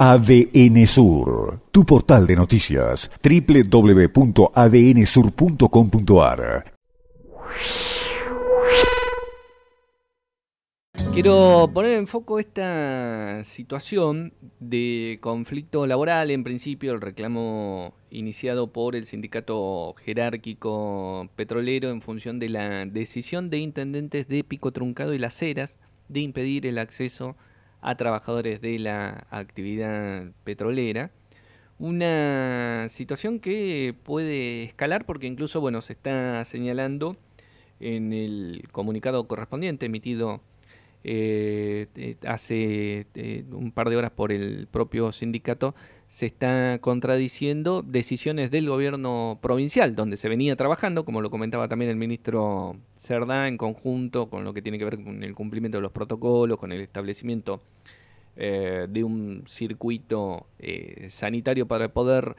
ADN Sur, tu portal de noticias, www.adnsur.com.ar. Quiero poner en foco esta situación de conflicto laboral, en principio el reclamo iniciado por el sindicato jerárquico petrolero en función de la decisión de intendentes de Pico Truncado y Las Heras de impedir el acceso a trabajadores de la actividad petrolera. Una situación que puede escalar porque incluso bueno, se está señalando en el comunicado correspondiente emitido eh, eh, hace eh, un par de horas por el propio sindicato, se está contradiciendo decisiones del gobierno provincial, donde se venía trabajando, como lo comentaba también el ministro Cerdá, en conjunto con lo que tiene que ver con el cumplimiento de los protocolos, con el establecimiento de un circuito sanitario para poder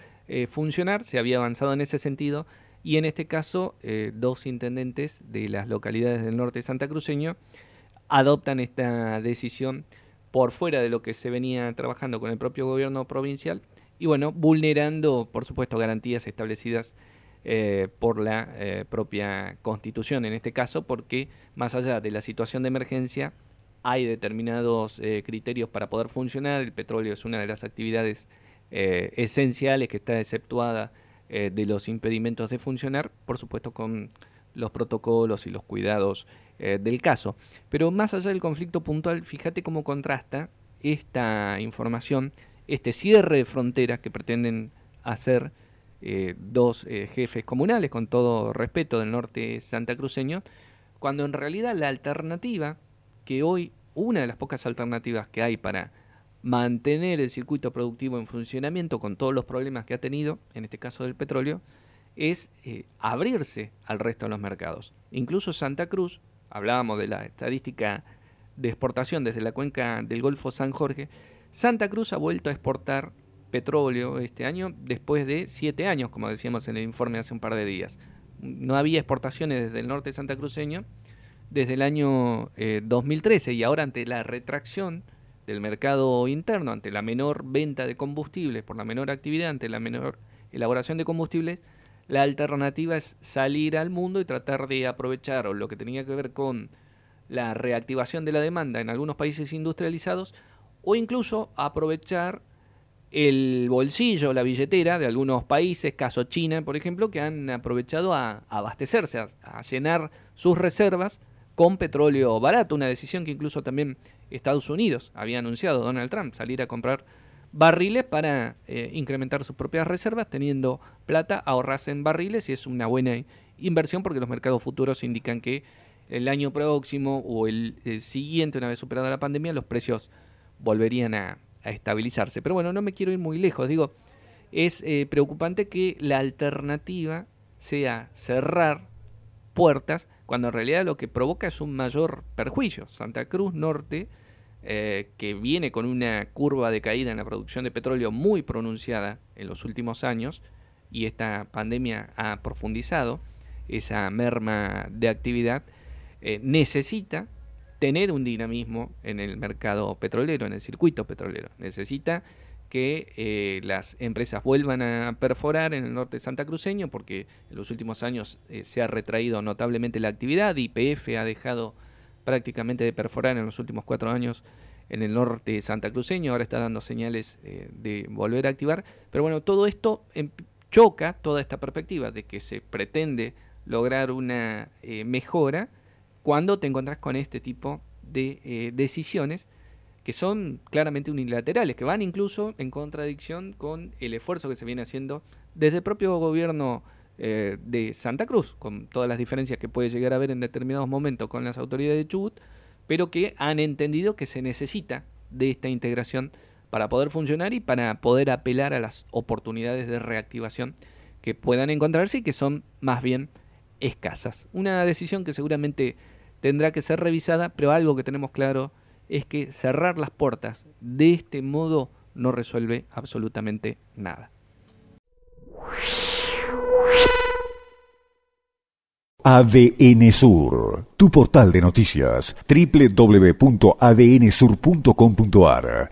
funcionar, se había avanzado en ese sentido, y en este caso, dos intendentes de las localidades del norte de Santa Cruceño, adoptan esta decisión por fuera de lo que se venía trabajando con el propio gobierno provincial y bueno, vulnerando por supuesto garantías establecidas eh, por la eh, propia constitución en este caso, porque más allá de la situación de emergencia hay determinados eh, criterios para poder funcionar, el petróleo es una de las actividades esenciales que está exceptuada de los impedimentos de funcionar, por supuesto con los protocolos y los cuidados del caso. Pero más allá del conflicto puntual, fíjate cómo contrasta esta información, este cierre de fronteras que pretenden hacer eh, dos eh, jefes comunales, con todo respeto del norte santacruceño, cuando en realidad la alternativa, que hoy una de las pocas alternativas que hay para mantener el circuito productivo en funcionamiento con todos los problemas que ha tenido, en este caso del petróleo, es abrirse al resto de los mercados. Incluso Santa Cruz, hablábamos de la estadística de exportación desde la cuenca del Golfo San Jorge, Santa Cruz ha vuelto a exportar petróleo este año después de siete años, como decíamos en el informe hace un par de días. No había exportaciones desde el norte Santa Cruceño desde el año 2013 eh, y ahora ante la retracción del mercado interno, ante la menor venta de combustibles, por la menor actividad, ante la menor elaboración de combustibles, la alternativa es salir al mundo y tratar de aprovechar lo que tenía que ver con la reactivación de la demanda en algunos países industrializados o incluso aprovechar el bolsillo, la billetera de algunos países, caso China, por ejemplo, que han aprovechado a, abastecerse, a, llenar sus reservas con petróleo barato, una decisión que incluso también Estados Unidos había anunciado, Donald Trump, salir a comprar barriles para eh, incrementar sus propias reservas, teniendo plata, ahorrarse en barriles y es una buena inversión porque los mercados futuros indican que el año próximo o el, siguiente, una vez superada la pandemia, los precios volverían a, estabilizarse. Pero bueno, no me quiero ir muy lejos, digo, es eh, preocupante que la alternativa sea cerrar puertas cuando en realidad lo que provoca es un mayor perjuicio. Santa Cruz Norte eh, que viene con una curva de caída en la producción de petróleo muy pronunciada en los últimos años y esta pandemia ha profundizado esa merma de actividad, eh, necesita tener un dinamismo en el mercado petrolero, en el circuito petrolero. Necesita que eh, las empresas vuelvan a perforar en el norte santacruceño porque en los últimos años se ha retraído notablemente la actividad, YPF ha dejado prácticamente de perforar en los últimos cuatro años en el norte santacruceño, ahora está dando señales eh, de volver a activar. Pero bueno, todo esto em, choca toda esta perspectiva de que se pretende lograr una eh, mejora cuando te encontrás con este tipo de eh, decisiones que son claramente unilaterales, que van incluso en contradicción con el esfuerzo que se viene haciendo desde el propio gobierno eh, de Santa Cruz, con todas las diferencias que puede llegar a haber en determinados momentos con las autoridades de Chubut, pero que han entendido que se necesita de esta integración para poder funcionar y para poder apelar a las oportunidades de reactivación que puedan encontrarse y que son más bien escasas. Una decisión que seguramente tendrá que ser revisada, pero algo que tenemos claro es que cerrar las puertas de este modo no resuelve absolutamente nada. ADN Sur, tu portal de noticias, www.adnsur.com.ar